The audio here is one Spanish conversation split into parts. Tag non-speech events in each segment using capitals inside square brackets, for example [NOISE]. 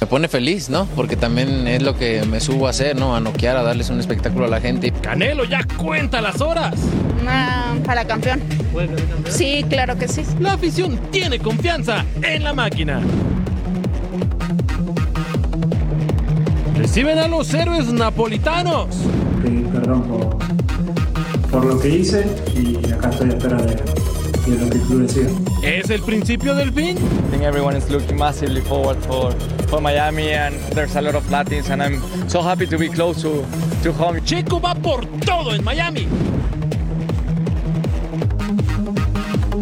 Me pone feliz, ¿no? Porque también es lo que me subo a hacer, ¿no? A noquear, a darles un espectáculo a la gente. Canelo ya cuenta las horas. Ah, para campeón. Sí, claro que sí. La afición tiene confianza en la máquina. Reciben a los héroes napolitanos. pedir perdón por, por lo que hice y acá estoy a espera de, ¿Es el principio del fin? I think everyone is looking massively forward for, for Miami and there's a lot of Latins and I'm so happy to be close to, to home. Checo va por todo en Miami.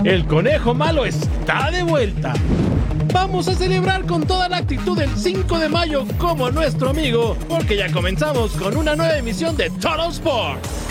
El conejo malo está de vuelta. Vamos a celebrar con toda la actitud el 5 de mayo como nuestro amigo, porque ya comenzamos con una nueva emisión de Total Sport.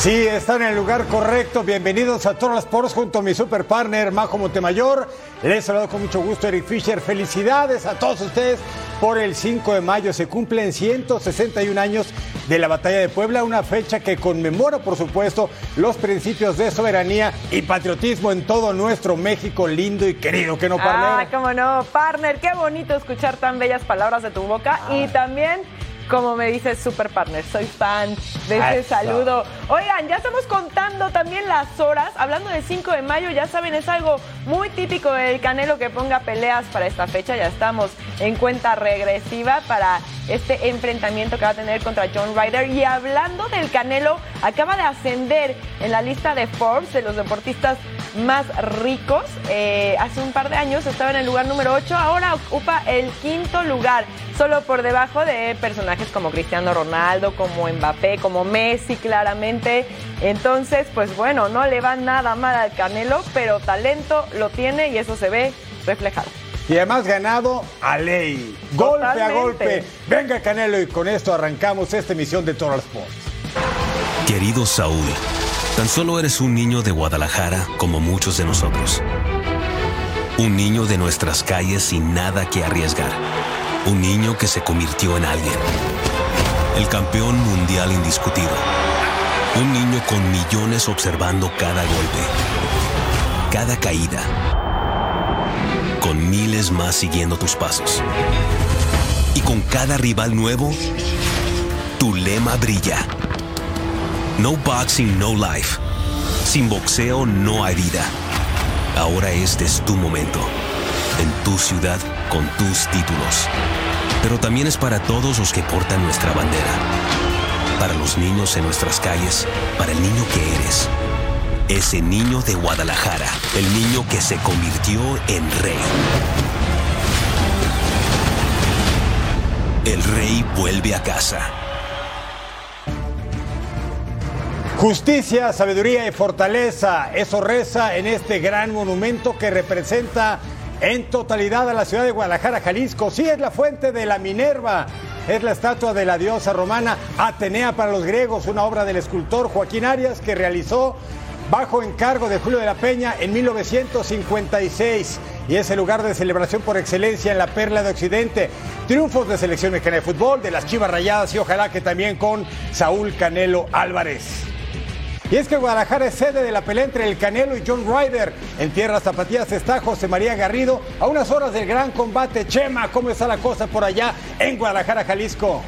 Sí, están en el lugar correcto. Bienvenidos a Total Sports junto a mi super partner Majo Montemayor. Les saludo con mucho gusto Eric Fisher. Felicidades a todos ustedes por el 5 de mayo. Se cumplen 161 años de la Batalla de Puebla, una fecha que conmemora, por supuesto, los principios de soberanía y patriotismo en todo nuestro México lindo y querido. ¿Que no, partner? Ah, cómo no, partner, qué bonito escuchar tan bellas palabras de tu boca y también como me dices super partner, soy fan de ese Eso. saludo. Oigan, ya estamos contando también las horas, hablando del 5 de mayo, ya saben, es algo muy típico del Canelo que ponga peleas para esta fecha, ya estamos en cuenta regresiva para este enfrentamiento que va a tener contra John Ryder. Y hablando del Canelo, acaba de ascender en la lista de Forbes de los deportistas más ricos. Eh, hace un par de años estaba en el lugar número 8, ahora ocupa el quinto lugar, solo por debajo de personajes como Cristiano Ronaldo, como Mbappé, como Messi, claramente. Entonces, pues bueno, no le va nada mal al Canelo, pero talento lo tiene y eso se ve reflejado. Y además ganado a ley. Golpe a golpe. Venga Canelo y con esto arrancamos esta emisión de Total Sports. Querido Saúl, tan solo eres un niño de Guadalajara como muchos de nosotros. Un niño de nuestras calles sin nada que arriesgar. Un niño que se convirtió en alguien. El campeón mundial indiscutido. Un niño con millones observando cada golpe. Cada caída. Con miles más siguiendo tus pasos. Y con cada rival nuevo, tu lema brilla. No boxing, no life. Sin boxeo no hay vida. Ahora este es tu momento. En tu ciudad, con tus títulos. Pero también es para todos los que portan nuestra bandera. Para los niños en nuestras calles, para el niño que eres. Ese niño de Guadalajara, el niño que se convirtió en rey. El rey vuelve a casa. Justicia, sabiduría y fortaleza, eso reza en este gran monumento que representa en totalidad a la ciudad de Guadalajara, Jalisco. Sí, es la fuente de la Minerva, es la estatua de la diosa romana Atenea para los griegos, una obra del escultor Joaquín Arias que realizó bajo encargo de Julio de la Peña en 1956 y es el lugar de celebración por excelencia en la Perla de Occidente. Triunfos de selección mexicana de fútbol, de las Chivas Rayadas y ojalá que también con Saúl Canelo Álvarez. Y es que Guadalajara es sede de la pelea entre el Canelo y John Ryder. En tierras zapatillas está José María Garrido a unas horas del gran combate. Chema, ¿cómo está la cosa por allá en Guadalajara, Jalisco?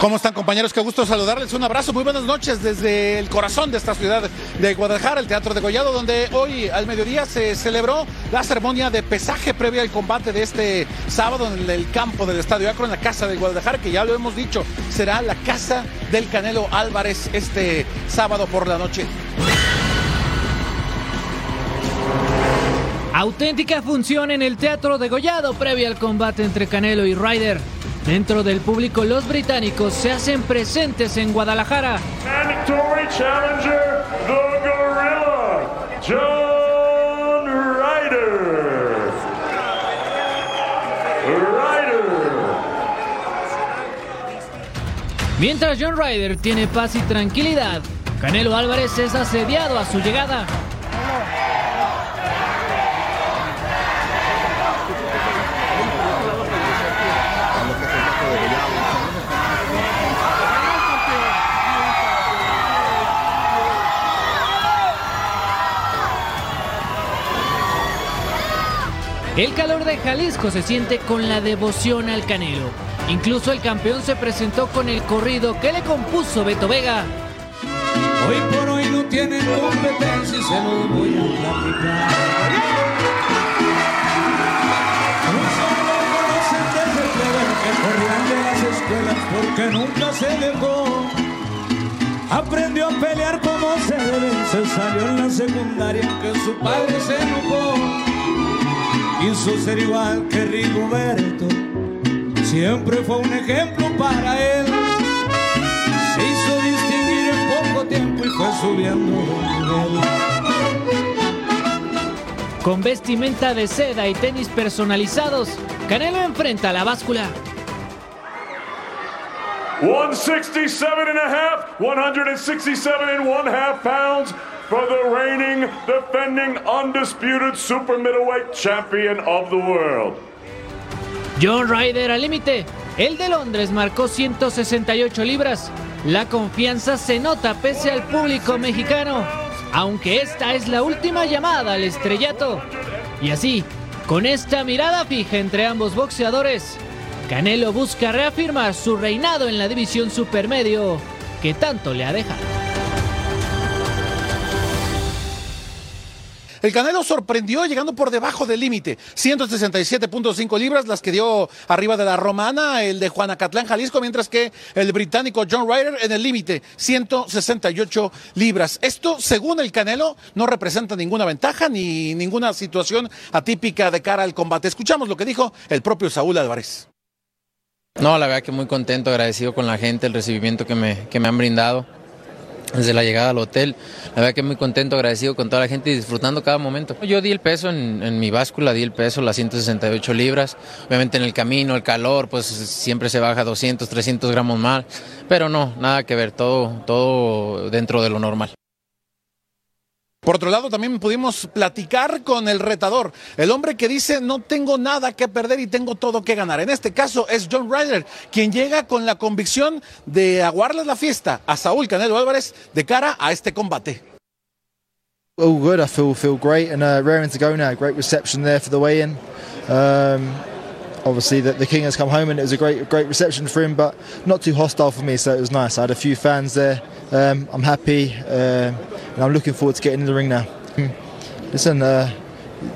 ¿Cómo están compañeros? Qué gusto saludarles. Un abrazo, muy buenas noches desde el corazón de esta ciudad de Guadalajara, el Teatro de Gollado, donde hoy al mediodía se celebró la ceremonia de pesaje previa al combate de este sábado en el campo del Estadio Acro, en la casa de Guadalajara, que ya lo hemos dicho, será la casa del Canelo Álvarez este sábado por la noche. Auténtica función en el Teatro de Gollado previa al combate entre Canelo y Ryder. Dentro del público, los británicos se hacen presentes en Guadalajara. Mandatory challenger, the Gorilla, John Ryder. Ryder. Mientras John Ryder tiene paz y tranquilidad, Canelo Álvarez es asediado a su llegada. El calor de Jalisco se siente con la devoción al Canelo. Incluso el campeón se presentó con el corrido que le compuso Beto Vega. Hoy por hoy no tienen competencia y se lo voy a platicar. Un solo conocen desde que corrían de las escuelas porque nunca se dejó. Aprendió a pelear como se debe, se salió en la secundaria que su padre se enojó. Quiso ser igual que Rigoberto, siempre fue un ejemplo para él. Se hizo distinguir en poco tiempo y fue subiendo. Con vestimenta de seda y tenis personalizados, Canelo enfrenta a la báscula. 167 and a half, 167 and one half pounds for the reigning, defending, undisputed super middleweight champion of the world. John Ryder al límite. El de Londres marcó 168 libras. La confianza se nota pese al público mexicano, aunque esta es la última llamada al estrellato. Y así, con esta mirada fija entre ambos boxeadores, Canelo busca reafirmar su reinado en la división supermedio que tanto le ha dejado. El Canelo sorprendió llegando por debajo del límite. 167.5 libras, las que dio arriba de la romana, el de Juanacatlán, Jalisco, mientras que el británico John Ryder en el límite, 168 libras. Esto, según el Canelo, no representa ninguna ventaja ni ninguna situación atípica de cara al combate. Escuchamos lo que dijo el propio Saúl Álvarez. No, la verdad que muy contento, agradecido con la gente, el recibimiento que me, que me han brindado desde la llegada al hotel. La verdad que muy contento, agradecido con toda la gente y disfrutando cada momento. Yo di el peso en, en, mi báscula, di el peso, las 168 libras. Obviamente en el camino, el calor, pues siempre se baja 200, 300 gramos más. Pero no, nada que ver, todo, todo dentro de lo normal. Por otro lado, también pudimos platicar con el retador, el hombre que dice no tengo nada que perder y tengo todo que ganar. En este caso es John Ryder, quien llega con la convicción de aguarles la fiesta a Saúl Canelo Álvarez de cara a este combate. All good, I feel great and uh, raring to go now. Great reception there for the weigh-in. Um, obviously, the, the king has come home and it was a great great reception for him, but not too hostile for me, so it was nice. I had a few fans there. Um, I'm happy. Uh, and I'm looking forward to getting in the ring now. Listen, uh,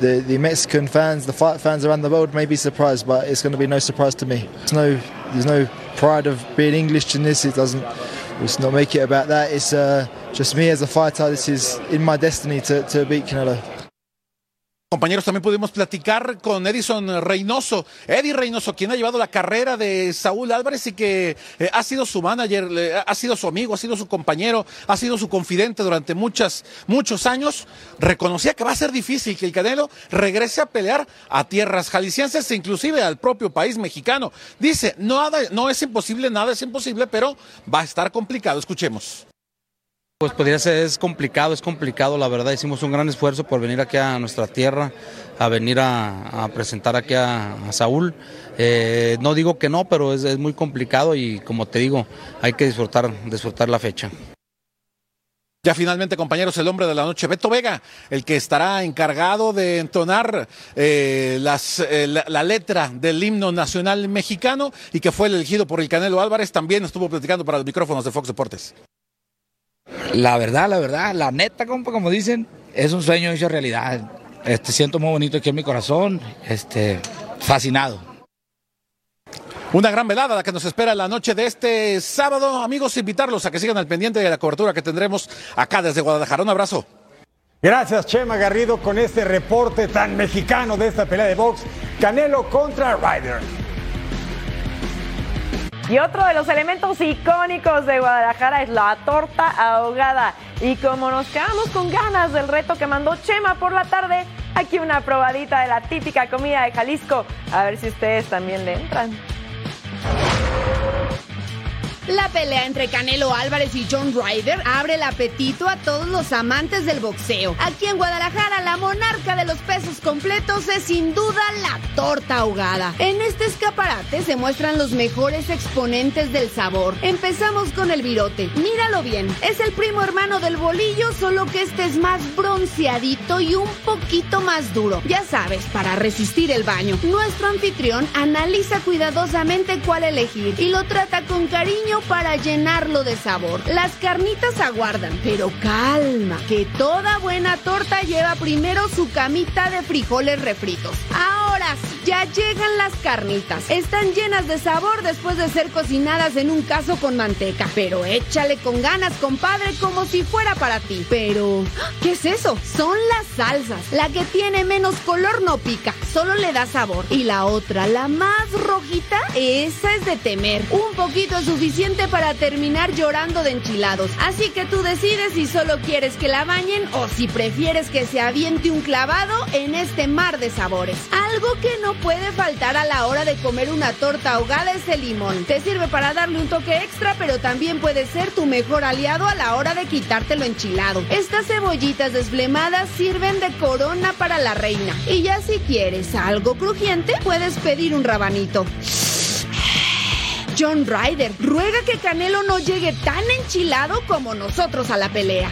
the the Mexican fans, the fight fans around the world may be surprised, but it's going to be no surprise to me. There's no there's no pride of being English in this. It doesn't. Let's not make it about that. It's uh, just me as a fighter. This is in my destiny to, to beat Canelo. Compañeros, también pudimos platicar con Edison Reynoso, Eddie Reynoso, quien ha llevado la carrera de Saúl Álvarez y que eh, ha sido su manager, ha sido su amigo, ha sido su compañero, ha sido su confidente durante muchas, muchos años. Reconocía que va a ser difícil que el Canelo regrese a pelear a tierras jaliscienses e inclusive al propio país mexicano. Dice, nada, no es imposible, nada es imposible, pero va a estar complicado. Escuchemos. Pues podría ser, es complicado, es complicado, la verdad. Hicimos un gran esfuerzo por venir aquí a nuestra tierra, a venir a, presentar aquí a, a Saúl. Eh, no digo que no, pero es, es, muy complicado y como te digo, hay que disfrutar, disfrutar la fecha. Ya finalmente, compañeros, el hombre de la noche, Beto Vega, el que estará encargado de entonar eh, las, eh, la, la letra del himno nacional mexicano y que fue elegido por el Canelo Álvarez, también estuvo platicando para los micrófonos de Fox Deportes. La verdad, la verdad, la neta, compa, como dicen, es un sueño hecho realidad. Este, siento muy bonito aquí en mi corazón, este, fascinado. Una gran velada la que nos espera la noche de este sábado. Amigos, invitarlos a que sigan al pendiente de la cobertura que tendremos acá desde Guadalajara. Un abrazo. Gracias, Chema Garrido, con este reporte tan mexicano de esta pelea de box. Canelo contra Ryder. Y otro de los elementos icónicos de Guadalajara es la torta ahogada. Y como nos quedamos con ganas del reto que mandó Chema por la tarde, aquí una probadita de la típica comida de Jalisco. A ver si ustedes también le entran. La pelea entre Canelo Álvarez y John Ryder abre el apetito a todos los amantes del boxeo. Aquí en Guadalajara, la monarca de los pesos completos es sin duda la torta ahogada. En este escaparate se muestran los mejores exponentes del sabor. Empezamos con el virote. Míralo bien, es el primo hermano del bolillo, solo que este es más bronceadito y un poquito más duro. Ya sabes, para resistir el baño. Nuestro anfitrión analiza cuidadosamente cuál elegir y lo trata con cariño para llenarlo de sabor. Las carnitas aguardan, pero calma, que toda buena torta lleva primero su camita de frijoles refritos. Ahora sí, ya llegan las carnitas. Están llenas de sabor después de ser cocinadas en un caso con manteca. Pero échale con ganas, compadre, como si fuera para ti. Pero, ¿qué es eso? Son las salsas. La que tiene menos color no pica, solo le da sabor. Y la otra, la más rojita, esa es de temer. Un poquito es suficiente para terminar llorando de enchilados. Así que tú decides si solo quieres que la bañen o si prefieres que se aviente un clavado en este mar de sabores. Algo que no puede faltar a la hora de comer una torta ahogada es el limón. Te sirve para darle un toque extra, pero también puede ser tu mejor aliado a la hora de quitártelo enchilado. Estas cebollitas desflemadas sirven de corona para la reina. Y ya si quieres algo crujiente, puedes pedir un rabanito. John Ryder ruega que Canelo no llegue tan enchilado como nosotros a la pelea.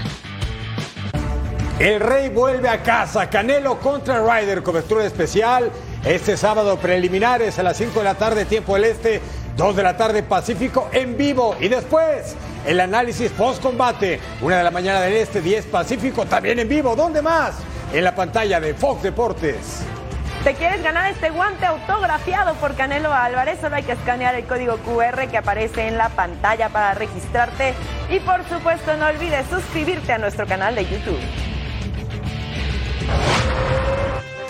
El rey vuelve a casa. Canelo contra Ryder, cobertura especial. Este sábado preliminares a las 5 de la tarde, tiempo del este, 2 de la tarde Pacífico en vivo. Y después el análisis post-combate, 1 de la mañana del este, 10 Pacífico, también en vivo. ¿Dónde más? En la pantalla de Fox Deportes. ¿Te quieres ganar este guante autografiado por Canelo Álvarez? Solo hay que escanear el código QR que aparece en la pantalla para registrarte. Y por supuesto no olvides suscribirte a nuestro canal de YouTube.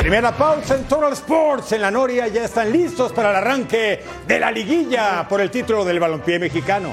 Primera pausa en Total Sports. En la Noria ya están listos para el arranque de la liguilla por el título del balompié mexicano.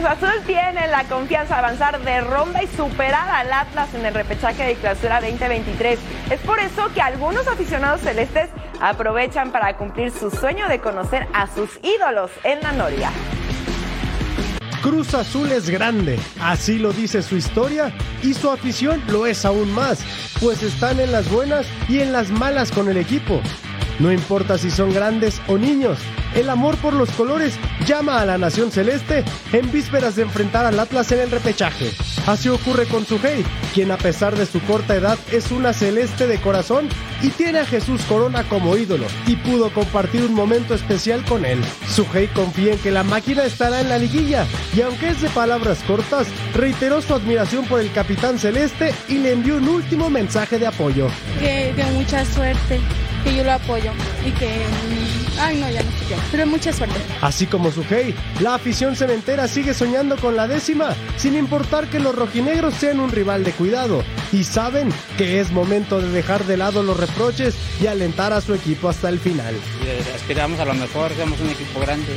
Cruz Azul tienen la confianza de avanzar de ronda y superar al Atlas en el repechaje de clausura 2023. Es por eso que algunos aficionados celestes aprovechan para cumplir su sueño de conocer a sus ídolos en la Noria. Cruz Azul es grande, así lo dice su historia y su afición lo es aún más, pues están en las buenas y en las malas con el equipo. No importa si son grandes o niños, el amor por los colores llama a la Nación Celeste en vísperas de enfrentar al Atlas en el repechaje. Así ocurre con Sujei, quien a pesar de su corta edad es una celeste de corazón y tiene a Jesús Corona como ídolo y pudo compartir un momento especial con él. Sujei confía en que la máquina estará en la liguilla y aunque es de palabras cortas, reiteró su admiración por el capitán celeste y le envió un último mensaje de apoyo. Que, que mucha suerte, que yo lo apoyo y que mm, Ay, no, ya no sé qué. Pero mucha suerte. Así como Sujei, la afición cementera sigue soñando con la décima, sin importar que los rojinegros sean un rival de cuidado. Y saben que es momento de dejar de lado los reproches y alentar a su equipo hasta el final. Aspiramos a lo mejor, seamos un equipo grande,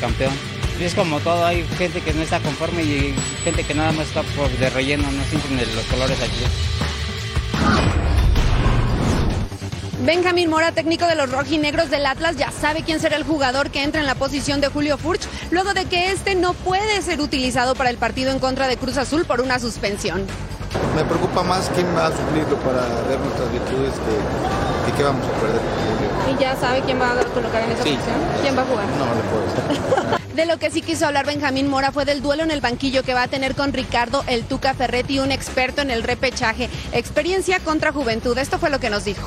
campeón. Y es como todo, hay gente que no está conforme y gente que nada más está por de relleno, no sienten los colores aquí. Benjamín Mora, técnico de los rojinegros del Atlas, ya sabe quién será el jugador que entra en la posición de Julio Furch, luego de que este no puede ser utilizado para el partido en contra de Cruz Azul por una suspensión. Me preocupa más quién va a suplirlo para ver nuestras virtudes que, que qué vamos a perder. ¿Y ya sabe quién va a colocar en esa Sí. posición? ¿Quién va a jugar? No, le puedo decir. [LAUGHS] De lo que sí quiso hablar Benjamín Mora fue del duelo en el banquillo que va a tener con Ricardo El Tuca Ferretti, un experto en el repechaje. Experiencia contra juventud. Esto fue lo que nos dijo.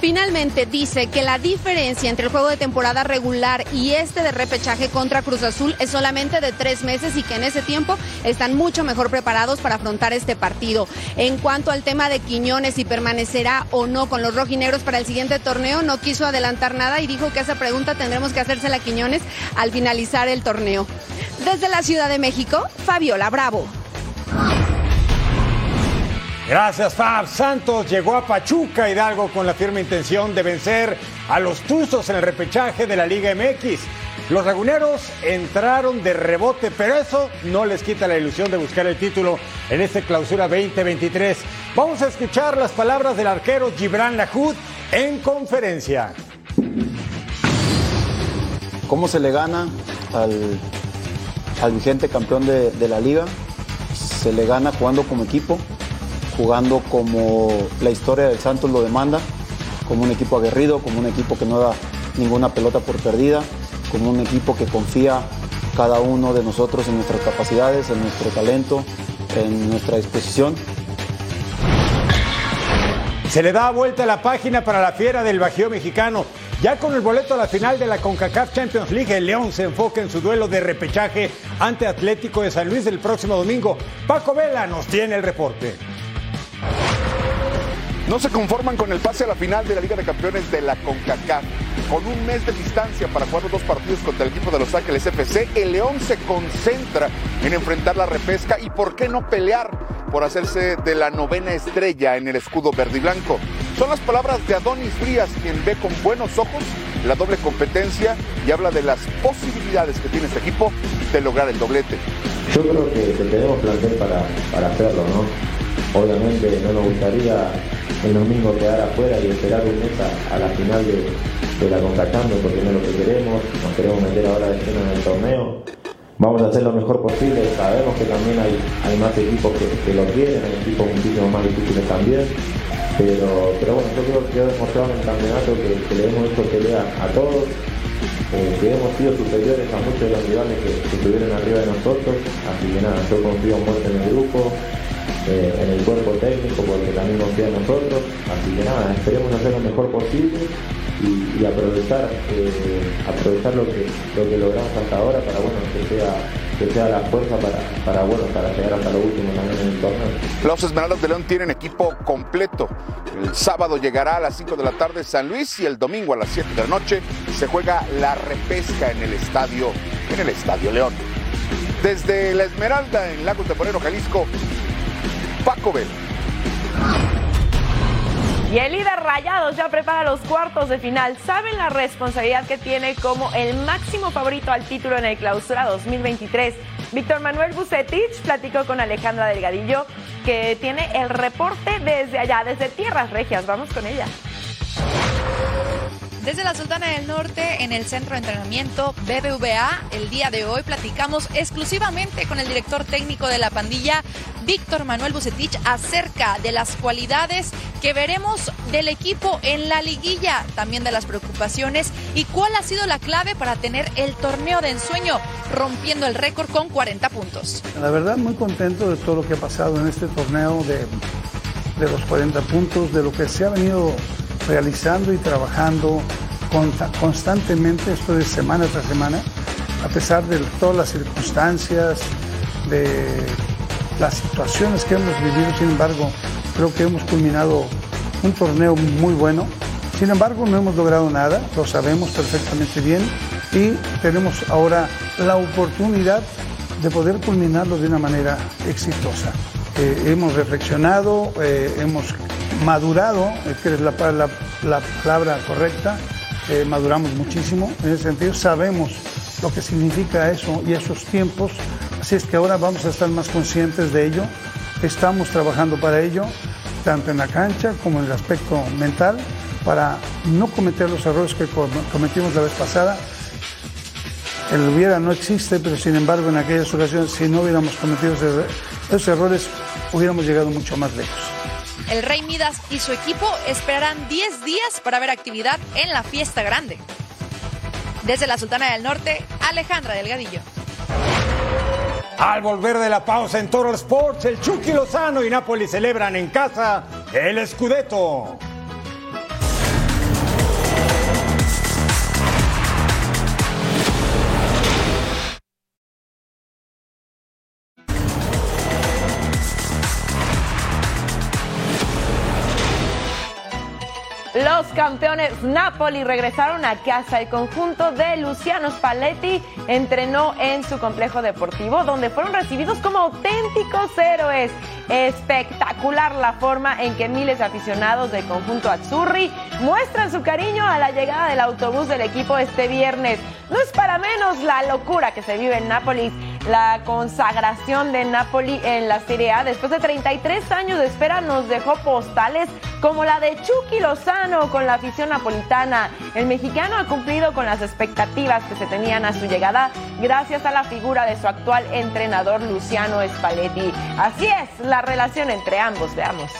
Finalmente dice que la diferencia entre el juego de temporada regular y este de repechaje contra Cruz Azul es solamente de tres meses y que en ese tiempo están mucho mejor preparados para afrontar este partido. En cuanto al tema de Quiñones, si permanecerá o no con los rojinegros para el siguiente torneo, no quiso adelantar nada y dijo que esa pregunta tendremos que hacérsela a Quiñones al finalizar el torneo. Desde la Ciudad de México, Fabiola Bravo. Gracias, Fab. Santos llegó a Pachuca Hidalgo con la firme intención de vencer a los Tuzos en el repechaje de la Liga MX. Los laguneros entraron de rebote, pero eso no les quita la ilusión de buscar el título en este clausura 2023. Vamos a escuchar las palabras del arquero Gibran Lahoud en conferencia. ¿Cómo se le gana al, al vigente campeón de, de la liga? Se le gana jugando como equipo, jugando como la historia del Santos lo demanda, como un equipo aguerrido, como un equipo que no da ninguna pelota por perdida, como un equipo que confía cada uno de nosotros en nuestras capacidades, en nuestro talento, en nuestra disposición. Se le da vuelta la página para la fiera del Bajío mexicano. Ya con el boleto a la final de la CONCACAF Champions League, el León se enfoca en su duelo de repechaje ante Atlético de San Luis el próximo domingo. Paco Vela nos tiene el reporte. No se conforman con el pase a la final de la Liga de Campeones de la CONCACAF. Con un mes de distancia para jugar los dos partidos contra el equipo de Los Ángeles FC, el León se concentra en enfrentar la repesca y por qué no pelear por hacerse de la novena estrella en el escudo verde y blanco. Son las palabras de Adonis Frías, quien ve con buenos ojos la doble competencia y habla de las posibilidades que tiene este equipo de lograr el doblete. Yo creo que, tenemos plantel para, para hacerlo, ¿no? Obviamente no nos gustaría el domingo quedar afuera y esperar un mes a, la final de, de la CONCACAF, porque no es lo que queremos, nos queremos meter ahora de lleno en el torneo. Vamos a hacer lo mejor posible, sabemos que también hay, hay más equipos que, que lo quieren, hay equipos muchísimo más difíciles también, pero, pero bueno, yo creo que quedó demostrado en el campeonato que, que le hemos hecho pelea a todos, eh, que hemos sido superiores a muchos de los rivales que, que estuvieron arriba de nosotros, así que nada, yo confío mucho en el grupo, eh, en el cuerpo técnico porque también confía en nosotros, así que nada, esperemos hacer lo mejor posible y, aprovechar, eh, aprovechar lo que, lo que logramos hasta ahora para bueno que sea, que sea la fuerza para, para bueno para llegar hasta lo último también en el torneo. Los Esmeraldas de León tienen equipo completo. El sábado llegará a las 5 de la tarde San Luis y el domingo a las 7 de la noche se juega la repesca en el estadio, en el Estadio León. Desde la Esmeralda en Lagos de Moreno, Jalisco, Paco Bell. Y el líder Rayados ya prepara los cuartos de final. ¿Saben la responsabilidad que tiene como el máximo favorito al título en el Clausura 2023? Víctor Manuel Bucetich platicó con Alejandra Delgadillo, que tiene el reporte desde allá, desde Tierras Regias. Vamos con ella. Desde la Sultana del Norte, en el Centro de Entrenamiento BBVA, el día de hoy platicamos exclusivamente con el director técnico de la pandilla, Víctor Manuel Bucetich, acerca de las cualidades que veremos del equipo en la liguilla, también de las preocupaciones y cuál ha sido la clave para tener el torneo de ensueño, rompiendo el récord con 40 puntos. La verdad, muy contento de todo lo que ha pasado en este torneo, de, de los 40 puntos, de lo que se ha venido realizando y trabajando consta- constantemente, esto de semana tras semana, a pesar de todas las circunstancias, de las situaciones que hemos vivido, sin embargo, creo que hemos culminado un torneo muy bueno. Sin embargo, no hemos logrado nada, lo sabemos perfectamente bien y tenemos ahora la oportunidad de poder culminarlo de una manera exitosa. Eh, hemos reflexionado, eh, hemos madurado, que es la, la- la palabra correcta, eh, maduramos muchísimo en ese sentido, sabemos lo que significa eso y esos tiempos, así es que ahora vamos a estar más conscientes de ello, estamos trabajando para ello, tanto en la cancha como en el aspecto mental, para no cometer los errores que com- cometimos la vez pasada. El hubiera no existe, pero sin embargo en aquellas ocasiones, si no hubiéramos cometido esos er- esos errores, hubiéramos llegado mucho más lejos. El Rey Midas y su equipo esperarán 10 días para ver actividad en la fiesta grande. Desde la Sultana del Norte, Alejandra Delgadillo. Al volver de la pausa en Toro Sports, el Chucky Lozano y Napoli celebran en casa el Scudetto. Campeones Napoli regresaron a casa. El conjunto de Luciano Spalletti entrenó en su complejo deportivo, donde fueron recibidos como auténticos héroes. Espectacular la forma en que miles de aficionados del conjunto Azzurri muestran su cariño a la llegada del autobús del equipo este viernes. No es para menos la locura que se vive en Nápoles, la consagración de Napoli en la Serie A. Después de 33 años de espera nos dejó postales como la de Chucky Lozano la afición napolitana. El mexicano ha cumplido con las expectativas que se tenían a su llegada gracias a la figura de su actual entrenador Luciano Spalletti. Así es la relación entre ambos, veamos.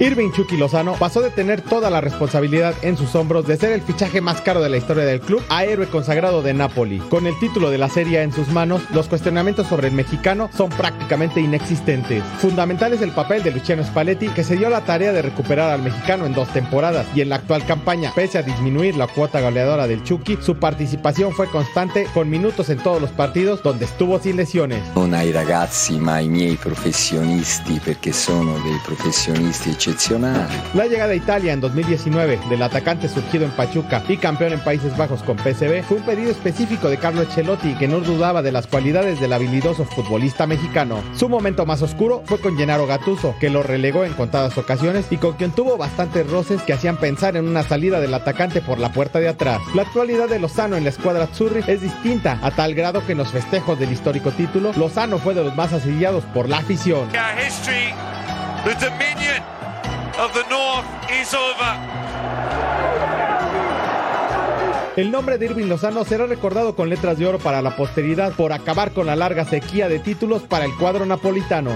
Irving Chucky Lozano pasó de tener toda la responsabilidad en sus hombros de ser el fichaje más caro de la historia del club a héroe consagrado de Napoli. Con el título de la serie en sus manos, los cuestionamientos sobre el mexicano son prácticamente inexistentes. Fundamental es el papel de Luciano Spalletti, que se dio la tarea de recuperar al mexicano en dos temporadas y en la actual campaña, pese a disminuir la cuota goleadora del Chucky, su participación fue constante con minutos en todos los partidos donde estuvo sin lesiones. non ai ragazzi ma ai miei professionisti perché sono dei La llegada a Italia en 2019 del atacante surgido en Pachuca y campeón en Países Bajos con PSV fue un pedido específico de Carlo Ancelotti que no dudaba de las cualidades del habilidoso futbolista mexicano. Su momento más oscuro fue con Gennaro Gattuso, que lo relegó en contadas ocasiones y con quien tuvo bastantes roces que hacían pensar en una salida del atacante por la puerta de atrás. La actualidad de Lozano en la escuadra Azzurri es distinta a tal grado que en los festejos del histórico título, Lozano fue de los más asediados por la afición. Our history, the dominion of the North is over. El nombre de Irving Lozano será recordado con letras de oro para la posteridad por acabar con la larga sequía de títulos para el cuadro napolitano.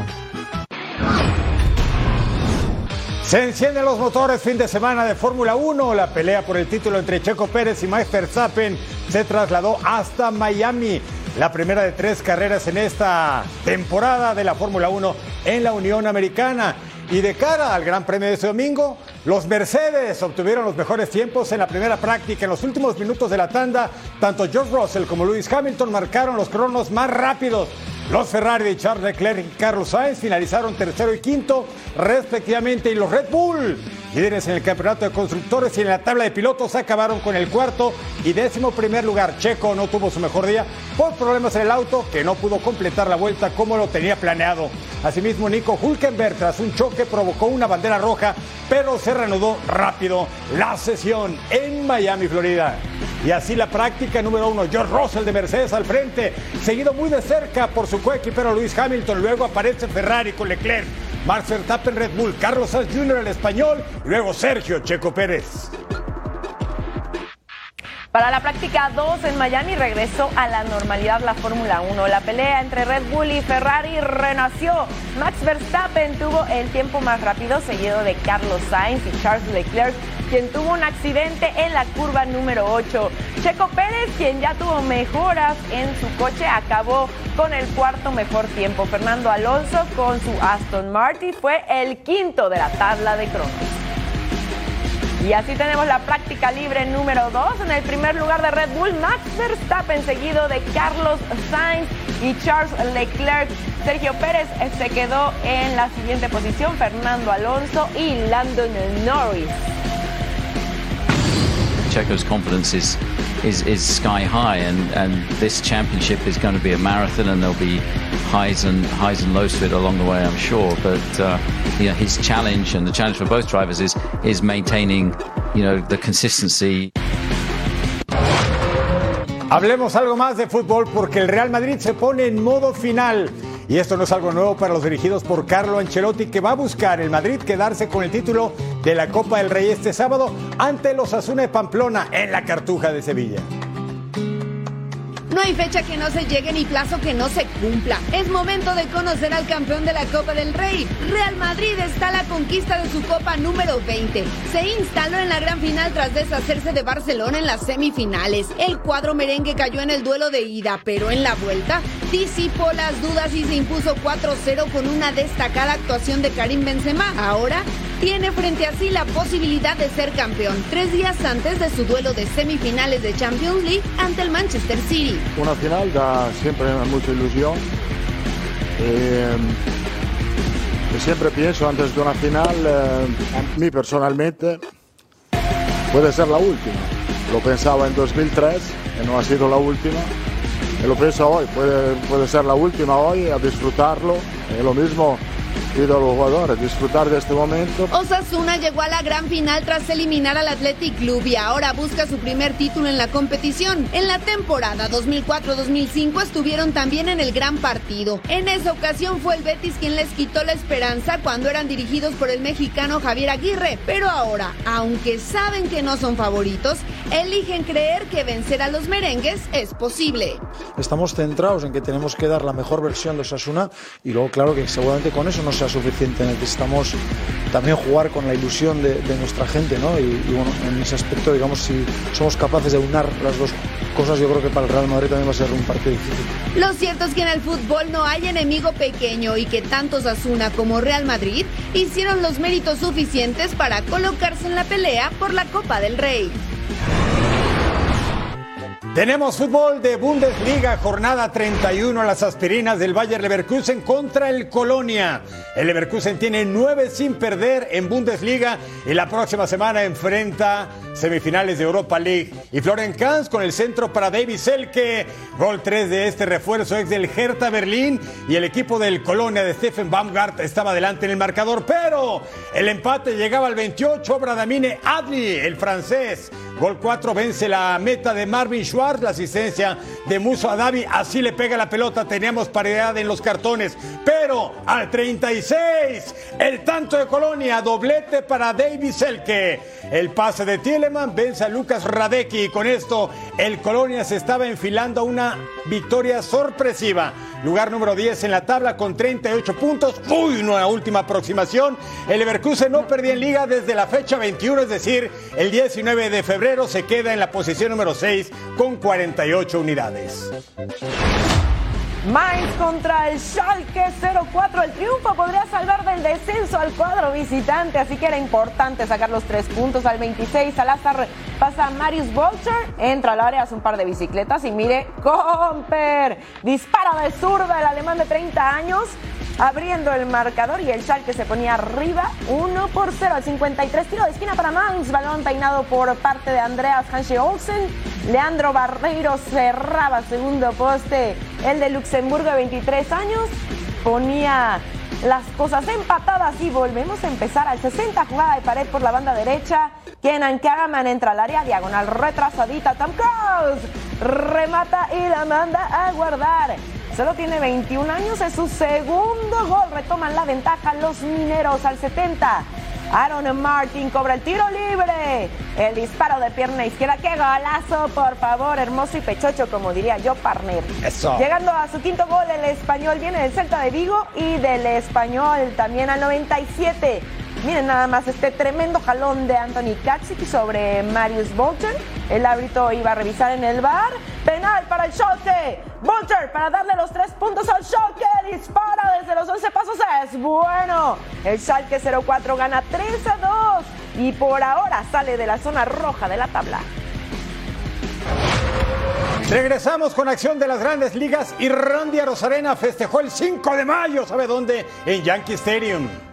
Se encienden los motores fin de semana de Fórmula 1. La pelea por el título entre Checo Pérez y Max Verstappen se trasladó hasta Miami. La primera de tres carreras en esta temporada de la Fórmula 1 en la Unión Americana. Y de cara al Gran Premio de este domingo, los Mercedes obtuvieron los mejores tiempos en la primera práctica. En los últimos minutos de la tanda, tanto George Russell como Lewis Hamilton marcaron los cronos más rápidos. Los Ferrari de Charles Leclerc y Carlos Sainz finalizaron tercero y quinto, respectivamente, y los Red Bull, líderes en el campeonato de constructores y en la tabla de pilotos, acabaron con el cuarto y décimo primer lugar. Checo no tuvo su mejor día por problemas en el auto, que no pudo completar la vuelta como lo tenía planeado. Asimismo, Nico Hulkenberg, tras un choque, provocó una bandera roja, pero se reanudó rápido la sesión en Miami, Florida. Y así la práctica número uno, George Russell de Mercedes al frente, seguido muy de cerca por su coequipero Luis Hamilton. Luego aparece Ferrari con Leclerc, Max Verstappen Red Bull, Carlos Sainz Jr. el español, luego Sergio Checo Pérez. Para la práctica 2 en Miami regresó a la normalidad la Fórmula 1. La pelea entre Red Bull y Ferrari renació. Max Verstappen tuvo el tiempo más rápido, seguido de Carlos Sainz y Charles Leclerc, quien tuvo un accidente en la curva número 8. Checo Pérez, quien ya tuvo mejoras en su coche, acabó con el cuarto mejor tiempo. Fernando Alonso con su Aston Martin fue el quinto de la tabla de cronos. Y así tenemos la práctica libre número 2. En el primer lugar de Red Bull, Max Verstappen, seguido de Carlos Sainz y Charles Leclerc. Sergio Pérez se quedó en la siguiente posición, Fernando Alonso y Landon Norris. Checo's confidence is, is sky high, and, and this championship is going to be a marathon, and there'll be highs and highs and lows to it along the way, I'm sure. But uh, you know, his challenge and the challenge for both drivers is is maintaining, you know, the consistency. Hablemos algo más de fútbol porque el Real Madrid se pone en modo final. Y esto no es algo nuevo para los dirigidos por Carlo Ancelotti, que va a buscar el Madrid quedarse con el título de la Copa del Rey este sábado ante los Asuna de Pamplona en la Cartuja de Sevilla. No hay fecha que no se llegue ni plazo que no se cumpla. Es momento de conocer al campeón de la Copa del Rey. Real Madrid está a la conquista de su Copa número 20. Se instaló en la gran final tras deshacerse de Barcelona en las semifinales. El cuadro merengue cayó en el duelo de ida, pero en la vuelta disipó las dudas y se impuso 4-0 con una destacada actuación de Karim Benzema. Ahora tiene frente a sí la posibilidad de ser campeón, tres días antes de su duelo de semifinales de Champions League ante el Manchester City. Una final da siempre mucha ilusión. Eh, siempre pienso antes de una final, eh, a mí personalmente, puede ser la última. Lo pensaba en 2003, que no ha sido la última. Y lo pienso hoy, puede, puede ser la última hoy, a disfrutarlo. Y lo mismo pido a los jugadores, disfrutar de este momento. Osasuna llegó a la gran final tras eliminar al Athletic Club y ahora busca su primer título en la competición. En la temporada 2004-2005 estuvieron también en el gran partido. En esa ocasión fue el Betis quien les quitó la esperanza cuando eran dirigidos por el mexicano Javier Aguirre. Pero ahora, aunque saben que no son favoritos, eligen creer que vencer a los merengues es posible. Estamos centrados en que tenemos que dar la mejor versión de Osasuna y luego claro que seguramente con eso no sea suficiente. Necesitamos también jugar con la ilusión de, nuestra gente, ¿no? Y, bueno, en ese aspecto, digamos, si somos capaces de unar las dos cosas, yo creo que para el Real Madrid también va a ser un partido difícil. Lo cierto es que en el fútbol no hay enemigo pequeño y que tanto Osasuna como Real Madrid hicieron los méritos suficientes para colocarse en la pelea por la Copa del Rey. Tenemos fútbol de Bundesliga, jornada 31, las aspirinas del Bayer Leverkusen contra el Colonia. El Leverkusen tiene nueve sin perder en Bundesliga y la próxima semana enfrenta semifinales de Europa League. Y Florian Kanz con el centro para David Selke, gol 3 de este refuerzo ex del Hertha Berlín y el equipo del Colonia de Stephen Baumgart estaba adelante en el marcador, pero el empate llegaba al 28, Bradamine Adli, el francés. Gol 4 vence la meta de Marvin Schwartz, la asistencia de Muso Adavi. Así le pega la pelota. Teníamos paridad en los cartones. Pero al 36, el tanto de Colonia, doblete para David Selke. El pase de Tieleman vence a Lucas Radecki. Y con esto, el Colonia se estaba enfilando a una victoria sorpresiva. Lugar número 10 en la tabla con 38 puntos. Uy, una última aproximación. El Leverkusen no perdía en liga desde la fecha 21, es decir, el 19 de febrero se queda en la posición número 6 con 48 unidades. Mainz contra el Schalke 04. El triunfo podría salvar del descenso al cuadro visitante, así que era importante sacar los tres puntos al 26. Salazar pasa a Marius Bolcher, entra al área, hace un par de bicicletas y mire, [LAUGHS] Comper dispara de zurda el alemán de 30 años, abriendo el marcador y el Schalke se ponía arriba 1 por 0 al 53. Tiro de esquina para Mainz, balón peinado por parte de Andreas Hansche Olsen. Leandro Barreiro cerraba segundo poste. El de Luxemburgo de 23 años ponía las cosas empatadas y volvemos a empezar al 60 jugada de pared por la banda derecha. Kenan Kagaman entra al área diagonal retrasadita. Tom Cruise remata y la manda a guardar. Solo tiene 21 años, es su segundo gol. Retoman la ventaja los mineros al 70. Aaron Martin cobra el tiro libre. El disparo de pierna izquierda. ¡Qué golazo, por favor! Hermoso y pechocho, como diría yo, partner. Eso. Llegando a su quinto gol, el español viene del Celta de Vigo y del español también al 97. Miren nada más este tremendo jalón de Anthony Katsik sobre Marius Bolter. El árbitro iba a revisar en el bar. Penal para el Schalke. Bolter para darle los tres puntos al Schalke. Dispara desde los 11 pasos. Es bueno. El Schalke 04 gana 3 a 2. Y por ahora sale de la zona roja de la tabla. Regresamos con acción de las grandes ligas y Randy Rosarena festejó el 5 de mayo, ¿sabe dónde? En Yankee Stadium.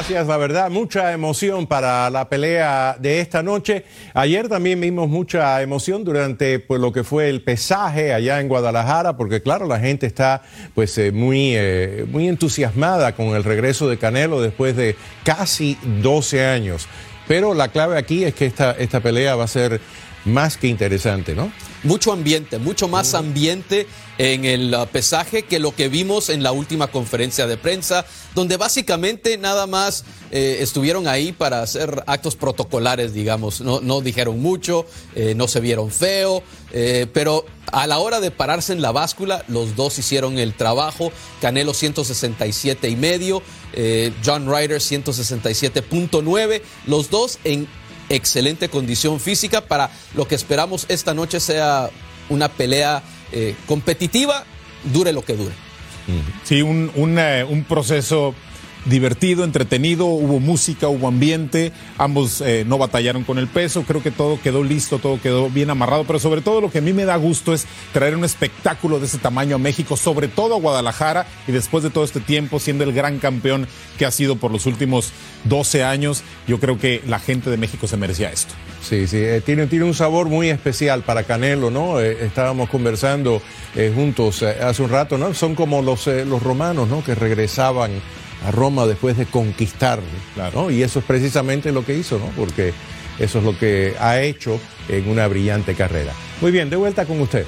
Gracias, la verdad, mucha emoción para la pelea de esta noche. Ayer también vimos mucha emoción durante pues, lo que fue el pesaje allá en Guadalajara, porque claro, la gente está pues eh, muy, eh, muy entusiasmada con el regreso de Canelo después de casi 12 años. Pero la clave aquí es que esta, esta pelea va a ser más que interesante, ¿no? Mucho ambiente, mucho más ambiente en el uh, pesaje que lo que vimos en la última conferencia de prensa, donde básicamente nada más eh, estuvieron ahí para hacer actos protocolares, digamos. No, no dijeron mucho, eh, no se vieron feo, eh, pero a la hora de pararse en la báscula, los dos hicieron el trabajo. Canelo 167 y medio, John Ryder 167.9, los dos en excelente condición física para lo que esperamos esta noche sea una pelea eh, competitiva, dure lo que dure. Sí, un, un, eh, un proceso divertido, entretenido, hubo música, hubo ambiente, ambos eh, no batallaron con el peso, creo que todo quedó listo, todo quedó bien amarrado, pero sobre todo lo que a mí me da gusto es traer un espectáculo de ese tamaño a México, sobre todo a Guadalajara y después de todo este tiempo siendo el gran campeón que ha sido por los últimos 12 años, yo creo que la gente de México se merecía esto. Sí, sí, eh, tiene, tiene un sabor muy especial para Canelo, ¿no? Eh, estábamos conversando juntos hace un rato, ¿no? Son como los, los romanos, ¿no? Que regresaban a Roma después de conquistar, ¿no? Y eso es precisamente lo que hizo, ¿no? Porque eso es lo que ha hecho en una brillante carrera. Muy bien, de vuelta con ustedes.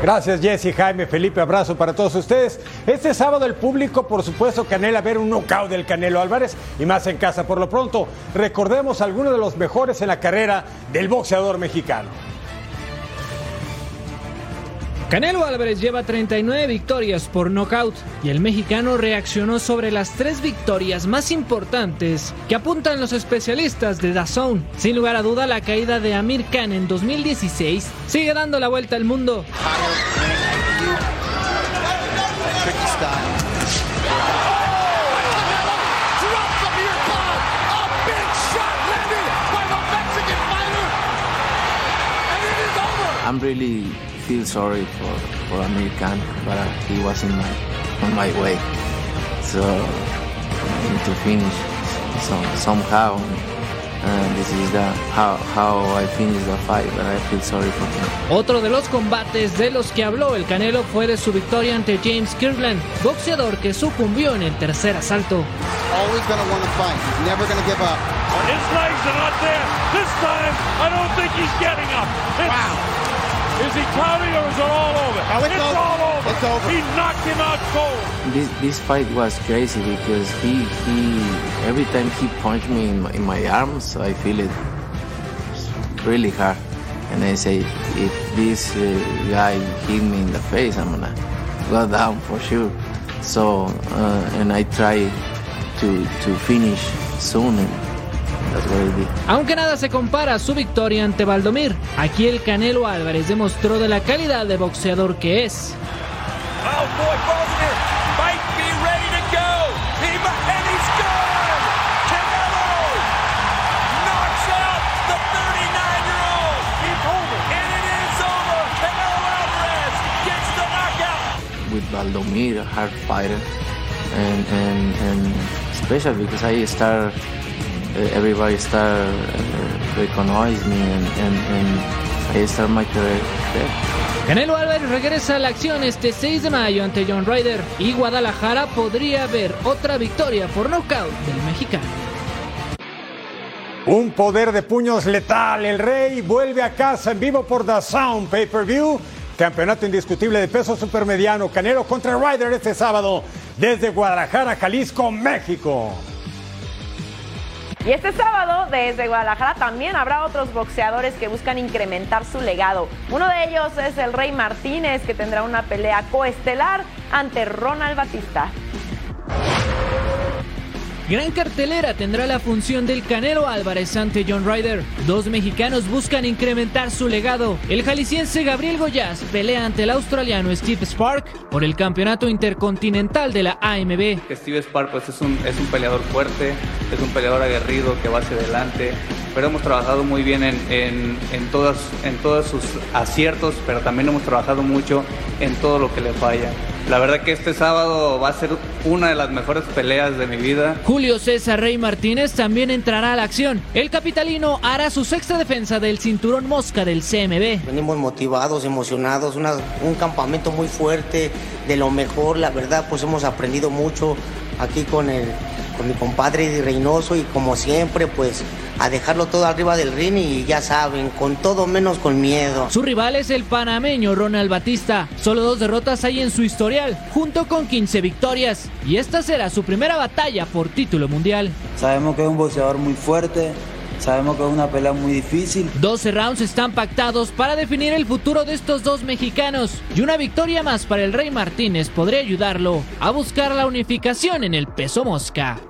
Gracias Jesse, Jaime, Felipe, abrazo para todos ustedes. Este sábado el público, por supuesto, canela ver un knockout del Canelo Álvarez y más en casa. Por lo pronto, recordemos algunos de los mejores en la carrera del boxeador mexicano. Canelo Álvarez lleva 39 victorias por nocaut y el mexicano reaccionó sobre las tres victorias más importantes que apuntan los especialistas de DAZN. Sin lugar a duda, la caída de Amir Khan en 2016 sigue dando la vuelta al mundo. I'm really feel sorry for, for Amir Khan, but uh, he was in my, on my way. So I need to finish so, somehow. And this is the, how, how I finish the fight, but I feel sorry for him. Otro de los combates de los que habló el Canelo fue de su victoria ante James Kirkland, boxeador que sucumbió en el tercer asalto. Always gonna want to fight. He's never gonna give up. His legs are not there. This time, I don't think he's getting up. It's, wow. Is he counting or is it all over? No, it's it's over. all over. It's over. He knocked him out cold. This this fight was crazy because he he every time he punched me in my, in my arms, I feel it really hard. And I say, if this uh, guy hit me in the face, I'm gonna go down for sure. So uh, and I try to to finish soon. And Aunque nada se compara a su victoria ante Valdomir, aquí el Canelo Álvarez demostró de la calidad de boxeador que es. Oh boy, Bosner might be ready to go. He might, and he's good. Canelo knocks out the 39-year-old. It's over, and it is over. Canelo Alvarez gets the knockout. with Valdomir, a hard fighter, and and and especially because I start, everybody start uh, recognize me, and, and and I start my career there. Canelo Álvarez regresa a la acción este 6 de mayo ante John Ryder y Guadalajara podría ver otra victoria por nocaut del mexicano. Un poder de puños letal. El Rey vuelve a casa en vivo por The Sound Pay Per View. Campeonato indiscutible de peso supermediano. Canelo contra Ryder este sábado desde Guadalajara, Jalisco, México. Y este sábado, desde Guadalajara, también habrá otros boxeadores que buscan incrementar su legado. Uno de ellos es el Rey Martínez, que tendrá una pelea coestelar ante Ronald Batista. Gran cartelera tendrá la función del Canelo Álvarez ante John Ryder. Dos mexicanos buscan incrementar su legado. El jalisciense Gabriel Goyaz pelea ante el australiano Steve Spark por el campeonato intercontinental de la AMB. Steve Spark pues, es, un, es un peleador fuerte, es un peleador aguerrido que va hacia adelante, pero hemos trabajado muy bien en, en, en, todas, en todos sus aciertos, pero también hemos trabajado mucho en todo lo que le falla. La verdad que este sábado va a ser una de las mejores peleas de mi vida. Julio César Rey Martínez también entrará a la acción. El capitalino hará su sexta defensa del cinturón mosca del CMB. Venimos motivados, emocionados, una- un campamento muy fuerte, de lo mejor, la verdad, pues hemos aprendido mucho aquí con, el, con mi compadre Reynoso y como siempre, pues a dejarlo todo arriba del ring y ya saben, con todo menos con miedo. Su rival es el panameño Ronald Batista. Solo dos derrotas hay en su historial, junto con 15 victorias. Y esta será su primera batalla por título mundial. Sabemos que es un boxeador muy fuerte, sabemos que es una pelea muy difícil. 12 rounds están pactados para definir el futuro de estos dos mexicanos. Y una victoria más para el Rey Martínez podría ayudarlo a buscar la unificación en el peso mosca.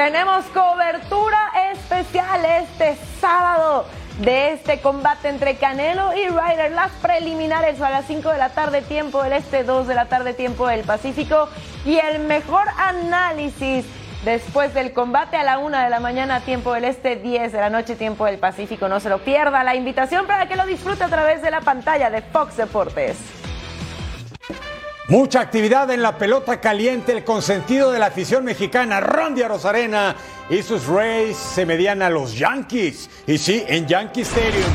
Tenemos cobertura especial este sábado de este combate entre Canelo y Ryder. Las preliminares a las 5 de la tarde, tiempo del este, 2 de la tarde, tiempo del Pacífico. Y el mejor análisis después del combate a la 1 de la mañana, tiempo del este, 10 de la noche, tiempo del Pacífico. No se lo pierda. La invitación para que lo disfrute a través de la pantalla de Fox Deportes. Mucha actividad en la pelota caliente, el consentido de la afición mexicana, Randy Rosarena y sus Rays se medían a los Yankees. Y sí, en Yankee Stadium.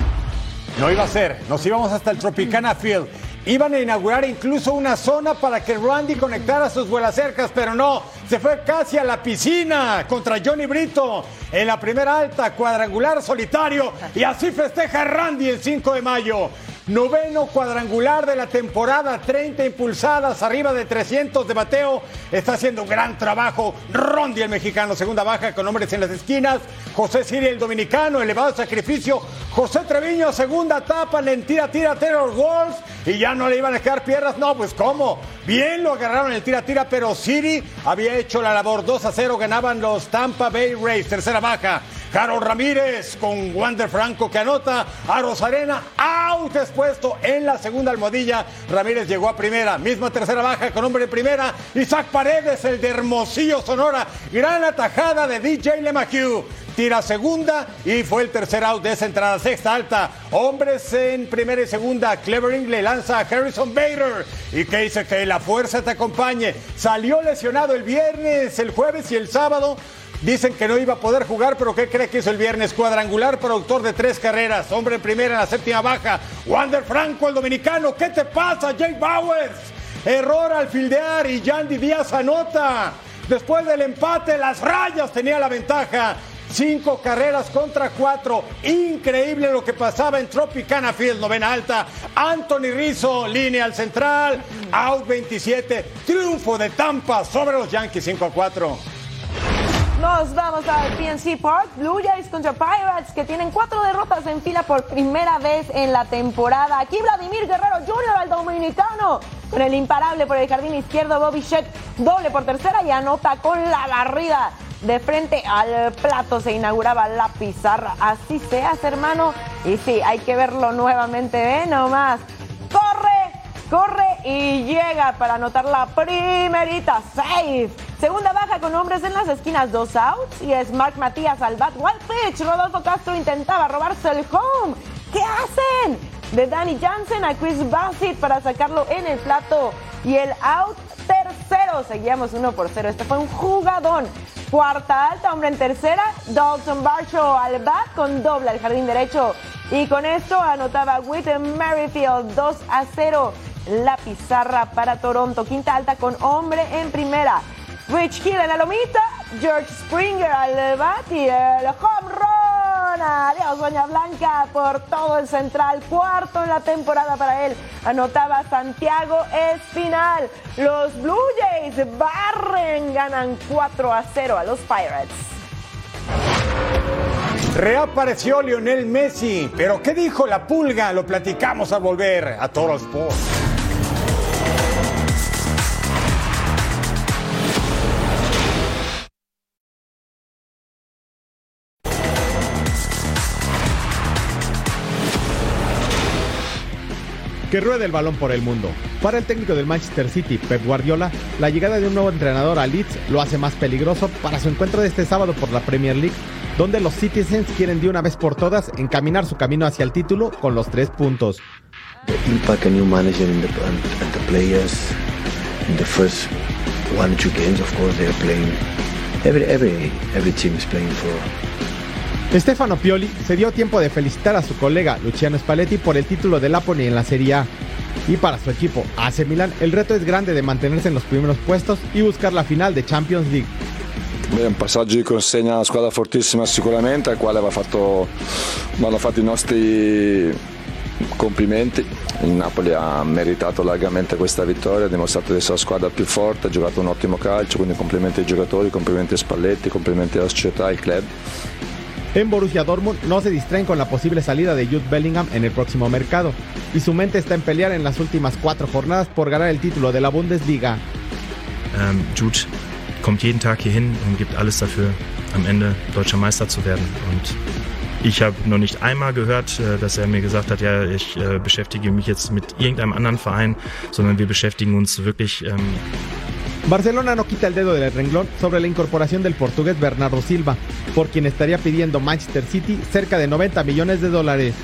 No iba a ser, nos íbamos hasta el Tropicana Field. Iban a inaugurar incluso una zona para que Randy conectara sus vuelacercas, pero no, se fue casi a la piscina contra Johnny Brito en la primera alta, cuadrangular solitario, y así festeja Randy el 5 de mayo. Noveno cuadrangular de la temporada, 30 impulsadas, arriba de 300 de bateo. Está haciendo un gran trabajo. Rondi el mexicano, segunda baja con hombres en las esquinas. José Siri el dominicano, elevado sacrificio. José Treviño, segunda tapa, en tira, tira, Taylor Walls. Y ya no le iban a quedar piernas. No, pues cómo. Bien lo agarraron el tira, tira, pero Siri había hecho la labor. 2 a 0 ganaban los Tampa Bay Rays, tercera baja. Harold Ramírez con Wander Franco que anota. A Rosarena, out expuesto en la segunda almohadilla. Ramírez llegó a primera, misma tercera baja con hombre en primera. Isaac Paredes, el de Hermosillo, Sonora. Gran atajada de DJ LeMahieu. Tira segunda y fue el tercer out de esa entrada. Sexta alta. Hombres en primera y segunda. Clevering le lanza a Harrison Bader. Y que dice que la fuerza te acompañe. Salió lesionado el viernes, el jueves y el sábado. Dicen que no iba a poder jugar, pero ¿qué cree que hizo el viernes? Cuadrangular, productor de tres carreras. Hombre en primera en la séptima baja. Wander Franco, el dominicano. ¿Qué te pasa, Jay Bowers? Error al fildear y Yandy Díaz anota. Después del empate, las rayas tenía la ventaja. Cinco carreras contra cuatro. Increíble lo que pasaba en Tropicana Field, novena alta. Anthony Rizzo, línea al central. Out 27. Triunfo de Tampa sobre los Yankees 5 a 4. Nos vamos al PNC Park, Blue Jays contra Pirates, que tienen cuatro derrotas en fila por primera vez en la temporada. Aquí Vladimir Guerrero Jr., al dominicano, con el imparable por el jardín izquierdo, Bobby Shett, doble por tercera y anota con la barrida. De frente al plato se inauguraba la pizarra. Así se hace, hermano. Y sí, hay que verlo nuevamente, ¿eh? Nomás. ¡Corre! Y llega para anotar la primerita. Safe. Segunda baja con hombres en las esquinas, dos outs. Y es Mark Matías al bat. Wild pitch. Rodolfo Castro intentaba robarse el home. ¿Qué hacen? De Danny Jansen a Chris Bassett para sacarlo en el plato. Y el out tercero. Seguíamos uno por cero. Este fue un jugadón. Cuarta alta, hombre en tercera. Dalton Barshaw al bat con doble al jardín derecho. Y con esto anotaba Whit Merrifield 2 a 0. La pizarra para Toronto. Quinta alta con hombre en primera. Rich Hill en la lomita. George Springer al bat y el home run. Adiós, Doña Blanca, por todo el central. Cuarto en la temporada para él. Anotaba Santiago Espinal. Los Blue Jays barren, ganan 4 a 0 a los Pirates. Reapareció Lionel Messi, pero ¿qué dijo la pulga? Lo platicamos al volver a Toro Sports. Que ruede el balón por el mundo. Para el técnico del Manchester City, Pep Guardiola, la llegada de un nuevo entrenador a Leeds lo hace más peligroso para su encuentro de este sábado por la Premier League, donde los Citizens quieren de una vez por todas encaminar su camino hacia el título con los tres puntos. The impact a new manager in the, and, and the players in the first one two games, of course, they are playing. Every every every team is playing for Stefano Pioli se dio tiempo de felicitar a su colega Luciano Spalletti por el título del Napoli en la Serie A. Y para su equipo AC Milan, el reto es grande de mantenerse en los primeros puestos y buscar la final de Champions League. Un passaggio di consegna a una squadra fortissima sicuramente, al quale va fatto, vanno fatti i nostri complimenti. Il Napoli ha meritato largamente questa vittoria, ha dimostrato di essere la squadra più forte, ha giocato un ottimo calcio, quindi complimenti ai giocatori, complimenti a Spalletti, complimenti alla società, al club. En Borussia Dortmund no se distraen con la posible salida de Jude Bellingham en el próximo mercado y su mente está en pelear en las últimas cuatro jornadas por ganar el título de la Bundesliga. Ähm, Jude kommt jeden Tag hier hin und gibt alles dafür, am Ende deutscher Meister zu werden. Und ich habe noch nicht einmal gehört, äh, dass er mir gesagt hat, ja, ich äh, beschäftige mich jetzt mit irgendeinem anderen Verein, sondern wir beschäftigen uns wirklich ähm, Barcelona no quita el dedo del renglón sobre la incorporación del portugués Bernardo Silva, por quien estaría pidiendo Manchester City cerca de 90 millones de dólares.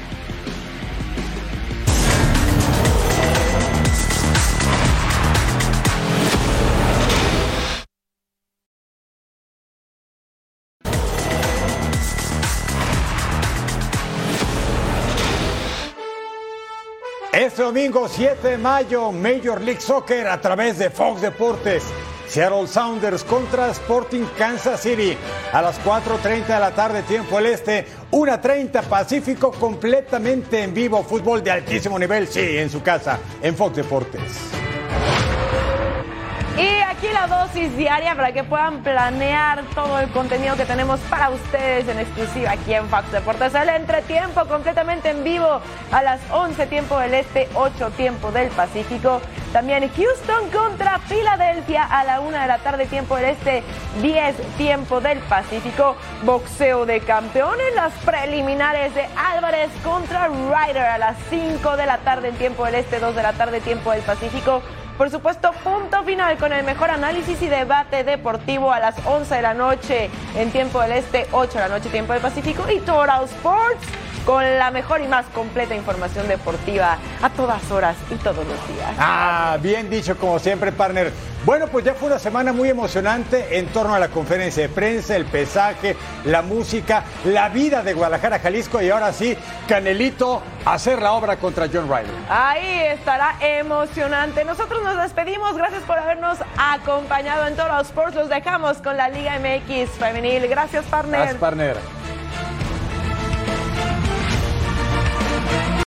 Este domingo 7 de mayo, Major League Soccer a través de Fox Deportes. Seattle Sounders contra Sporting Kansas City a las 4.30 de la tarde, tiempo el este, 1.30 Pacífico, completamente en vivo, fútbol de altísimo nivel, sí, en su casa, en Fox Deportes. Y aquí la dosis diaria para que puedan planear todo el contenido que tenemos para ustedes en exclusiva aquí en Fox Deportes. El entretiempo completamente en vivo a las 11 tiempo del Este, 8 tiempo del Pacífico. También Houston contra Filadelfia a la 1 de la tarde tiempo del Este, 10 tiempo del Pacífico. Boxeo de campeones, las preliminares de Álvarez contra Ryder a las 5 de la tarde en tiempo del Este, 2 de la tarde tiempo del Pacífico. Por supuesto, punto final con el mejor análisis y debate deportivo a las 11 de la noche en tiempo del Este, 8 de la noche tiempo del Pacífico y Total Sports con la mejor y más completa información deportiva a todas horas y todos los días. Ah, bien dicho como siempre, partner. Bueno, pues ya fue una semana muy emocionante en torno a la conferencia de prensa, el pesaje, la música, la vida de Guadalajara, Jalisco y ahora sí, Canelito, hacer la obra contra John Ryder. Ahí estará emocionante. Nosotros nos despedimos. Gracias por habernos acompañado en Total Sports. Los dejamos con la Liga MX femenil. Gracias, partner. Gracias, partner.